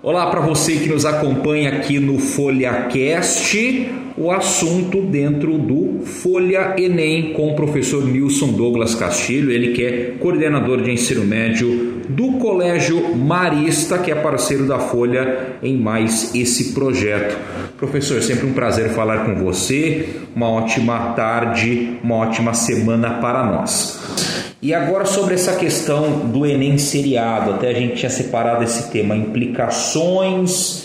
Olá para você que nos acompanha aqui no FolhaCast, o assunto dentro do Folha Enem com o professor Nilson Douglas Castilho, ele que é coordenador de ensino médio do Colégio Marista, que é parceiro da Folha em mais esse projeto. Professor, sempre um prazer falar com você. Uma ótima tarde, uma ótima semana para nós. E agora sobre essa questão do Enem seriado, até a gente tinha separado esse tema, implicações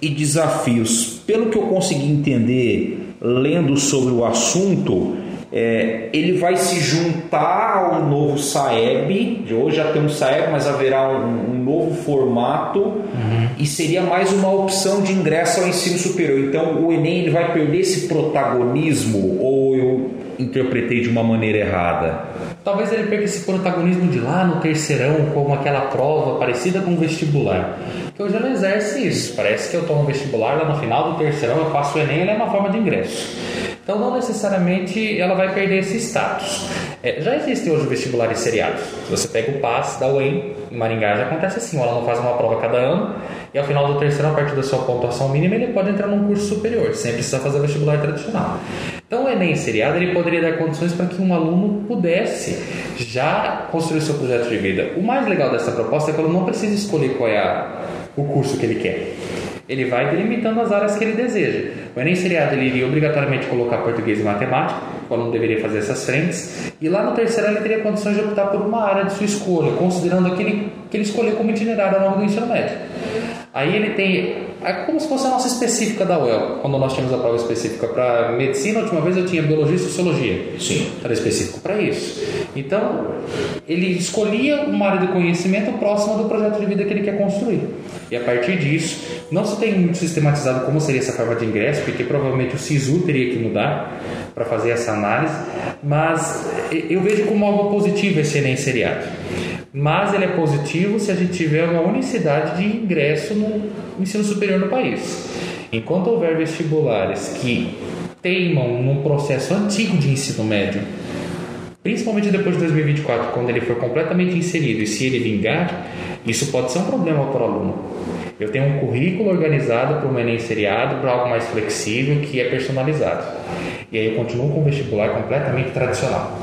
e desafios. Pelo que eu consegui entender lendo sobre o assunto, é, ele vai se juntar ao novo Saeb, de hoje já tem um Saeb, mas haverá um, um novo formato uhum. e seria mais uma opção de ingresso ao ensino superior. Então o Enem ele vai perder esse protagonismo ou eu interpretei de uma maneira errada? Talvez ele perca esse protagonismo de lá no terceirão, como aquela prova parecida com o vestibular. Que hoje ela exerce isso. Parece que eu estou no vestibular, lá no final do terceirão eu faço o Enem, ela é uma forma de ingresso. Então não necessariamente ela vai perder esse status. É, já existem hoje vestibulares seriados. Se você pega o PAS da UEM, em Maringá já acontece assim, o aluno faz uma prova cada ano e ao final do terceiro, a partir da sua pontuação mínima, ele pode entrar num curso superior, sem precisar fazer vestibular tradicional. Então, o Enem seriado ele poderia dar condições para que um aluno pudesse já construir o seu projeto de vida. O mais legal dessa proposta é que o aluno não precisa escolher qual é a, o curso que ele quer. Ele vai delimitando as áreas que ele deseja. O Enem seriado ele iria obrigatoriamente colocar português e matemática, o aluno deveria fazer essas frentes, e lá no terceiro ele teria condições de optar por uma área de sua escolha, considerando aquele que ele escolheu como itinerário ao longo do ensino médio. Aí ele tem é como se fosse a nossa específica da UEL. Quando nós tínhamos a prova específica para medicina, a última vez eu tinha biologia e sociologia. Sim. Era específico para isso. Então, ele escolhia uma área de conhecimento próxima do projeto de vida que ele quer construir. E a partir disso, não se tem muito sistematizado como seria essa forma de ingresso, porque provavelmente o SISU teria que mudar para fazer essa análise, mas eu vejo como algo positivo esse Enem seriado mas ele é positivo se a gente tiver uma unicidade de ingresso no ensino superior no país. Enquanto houver vestibulares que teimam num processo antigo de ensino médio, principalmente depois de 2024, quando ele for completamente inserido e se ele vingar, isso pode ser um problema para o aluno. Eu tenho um currículo organizado para o Enem seriado, para algo mais flexível, que é personalizado. E aí eu continuo com o vestibular completamente tradicional.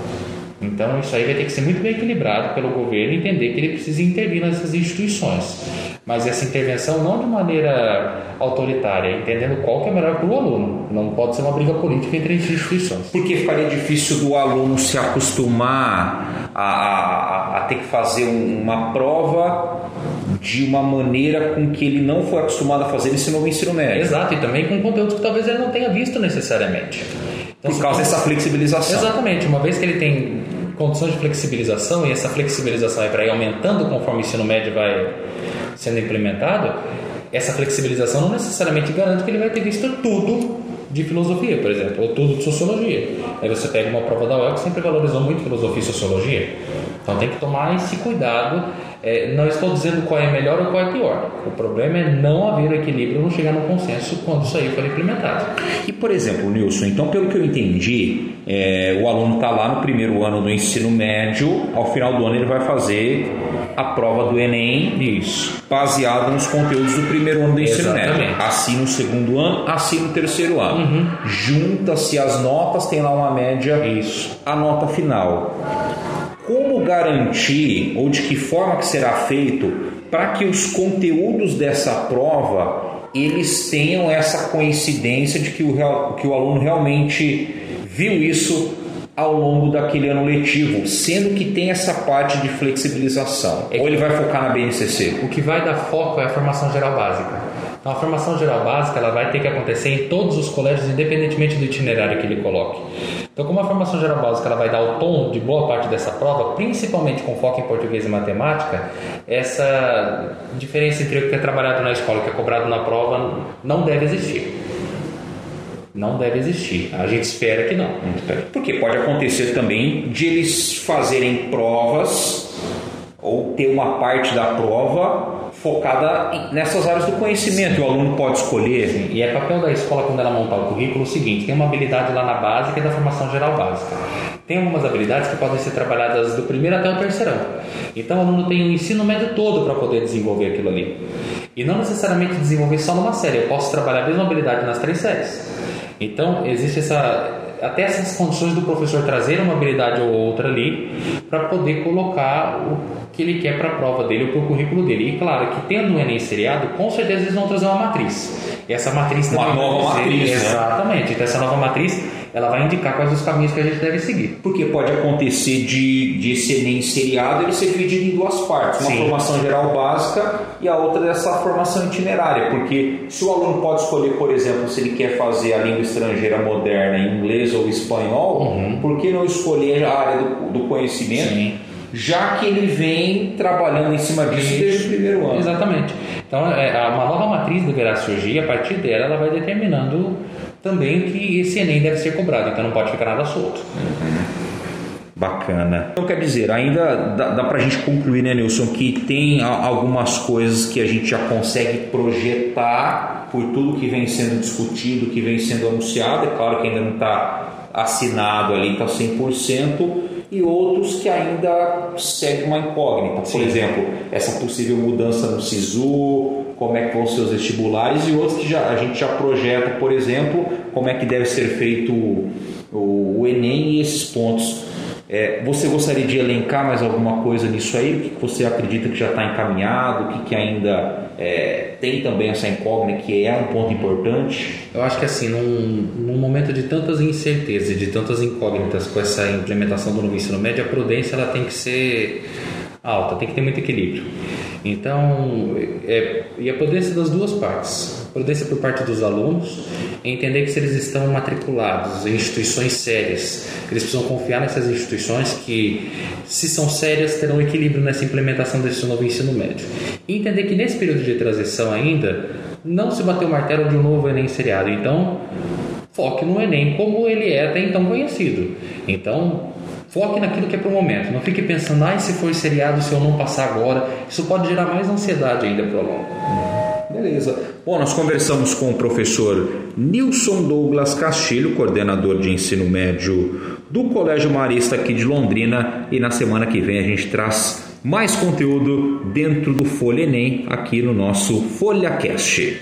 Então, isso aí vai ter que ser muito bem equilibrado pelo governo entender que ele precisa intervir nessas instituições. Mas essa intervenção não de maneira autoritária, entendendo qual que é melhor para o aluno. Não pode ser uma briga política entre as instituições. Porque ficaria difícil do aluno se acostumar a, a, a ter que fazer uma prova de uma maneira com que ele não foi acostumado a fazer esse novo ensino médio. Exato, e também com conteúdos que talvez ele não tenha visto necessariamente. Então, Por causa dessa flexibilização. Exatamente, uma vez que ele tem condições de flexibilização e essa flexibilização vai aumentando conforme o ensino médio vai sendo implementado, essa flexibilização não necessariamente garante que ele vai ter visto tudo de filosofia, por exemplo, ou tudo de sociologia. Aí você pega uma prova da UEL que sempre valorizou muito filosofia e sociologia. Então tem que tomar esse cuidado é, não estou dizendo qual é melhor ou qual é pior. O problema é não haver equilíbrio, não chegar no consenso quando isso aí for implementado. E, por exemplo, Nilson, então, pelo que eu entendi, é, o aluno está lá no primeiro ano do ensino médio, ao final do ano ele vai fazer a prova do Enem, isso, baseado nos conteúdos do primeiro ano do ensino Exatamente. médio. Assim no segundo ano, assim no terceiro ano. Uhum. Junta-se as notas, tem lá uma média, isso, a nota final garantir ou de que forma que será feito para que os conteúdos dessa prova eles tenham essa coincidência de que o, que o aluno realmente viu isso ao longo daquele ano letivo, sendo que tem essa parte de flexibilização. É ou ele vai focar na BNCC? O que vai dar foco é a formação geral básica. Então, a formação geral básica ela vai ter que acontecer em todos os colégios, independentemente do itinerário que ele coloque. Então, como a formação geral básica ela vai dar o tom de boa parte dessa prova, principalmente com foco em português e matemática, essa diferença entre o que é trabalhado na escola e o que é cobrado na prova não deve existir. Não deve existir. A gente espera que não. Porque pode acontecer também de eles fazerem provas ou ter uma parte da prova focada nessas áreas do conhecimento. O aluno pode escolher. Sim, e é papel da escola quando ela montar o currículo o seguinte: tem uma habilidade lá na base que é da formação geral básica. Tem algumas habilidades que podem ser trabalhadas do primeiro até o terceirão. Então o aluno tem o ensino médio todo para poder desenvolver aquilo ali. E não necessariamente desenvolver só numa série, eu posso trabalhar a mesma habilidade nas três séries. Então, existe essa até essas condições do professor trazer uma habilidade ou outra ali para poder colocar o que ele quer para a prova dele ou para o currículo dele. E claro que tendo um Enem seriado, com certeza eles vão trazer uma matriz. E essa matriz uma nova matriz, né? exatamente. Então essa nova matriz ela vai indicar quais os caminhos que a gente deve seguir. Porque pode acontecer de, de esse Enem seriado ele ser dividido em duas partes, uma Sim. formação geral básica e a outra dessa formação itinerária, porque se o aluno pode escolher, por exemplo, se ele quer fazer a língua estrangeira moderna em inglês ou espanhol, uhum. por que não escolher a área do, do conhecimento? Sim já que ele vem trabalhando em cima disso Isso. desde o primeiro ano. Exatamente. Então, é, uma nova matriz deverá surgir a partir dela ela vai determinando também que esse Enem deve ser cobrado, então não pode ficar nada solto. Bacana. Então quer dizer, ainda dá, dá para a gente concluir, né, Nilson, que tem algumas coisas que a gente já consegue projetar por tudo que vem sendo discutido, que vem sendo anunciado. É claro que ainda não está assinado ali, está 100%, e outros que ainda seguem uma incógnita. Por Sim. exemplo, essa possível mudança no SISU, como é que vão ser os vestibulares e outros que já, a gente já projeta, por exemplo, como é que deve ser feito o, o, o Enem e esses pontos. É, você gostaria de elencar mais alguma coisa nisso aí? O que você acredita que já está encaminhado? O que, que ainda é, tem também essa incógnita que é um ponto importante? Eu acho que assim, num, num momento de tantas incertezas e de tantas incógnitas com essa implementação do novo ensino médio, a prudência ela tem que ser alta, tem que ter muito equilíbrio. Então, é, e a prudência das duas partes. Prudência por parte dos alunos, entender que se eles estão matriculados em instituições sérias, eles precisam confiar nessas instituições que, se são sérias, terão equilíbrio nessa implementação desse novo ensino médio. E entender que nesse período de transição ainda, não se bateu o martelo de um novo Enem seriado. Então, foque no Enem como ele é até então conhecido. Então, Foque naquilo que é para o momento. Não fique pensando, ah, se for seriado, se eu não passar agora. Isso pode gerar mais ansiedade ainda para o aluno. Beleza. Bom, nós conversamos com o professor Nilson Douglas Castilho, coordenador de ensino médio do Colégio Marista aqui de Londrina. E na semana que vem a gente traz mais conteúdo dentro do Folha Enem aqui no nosso FolhaCast.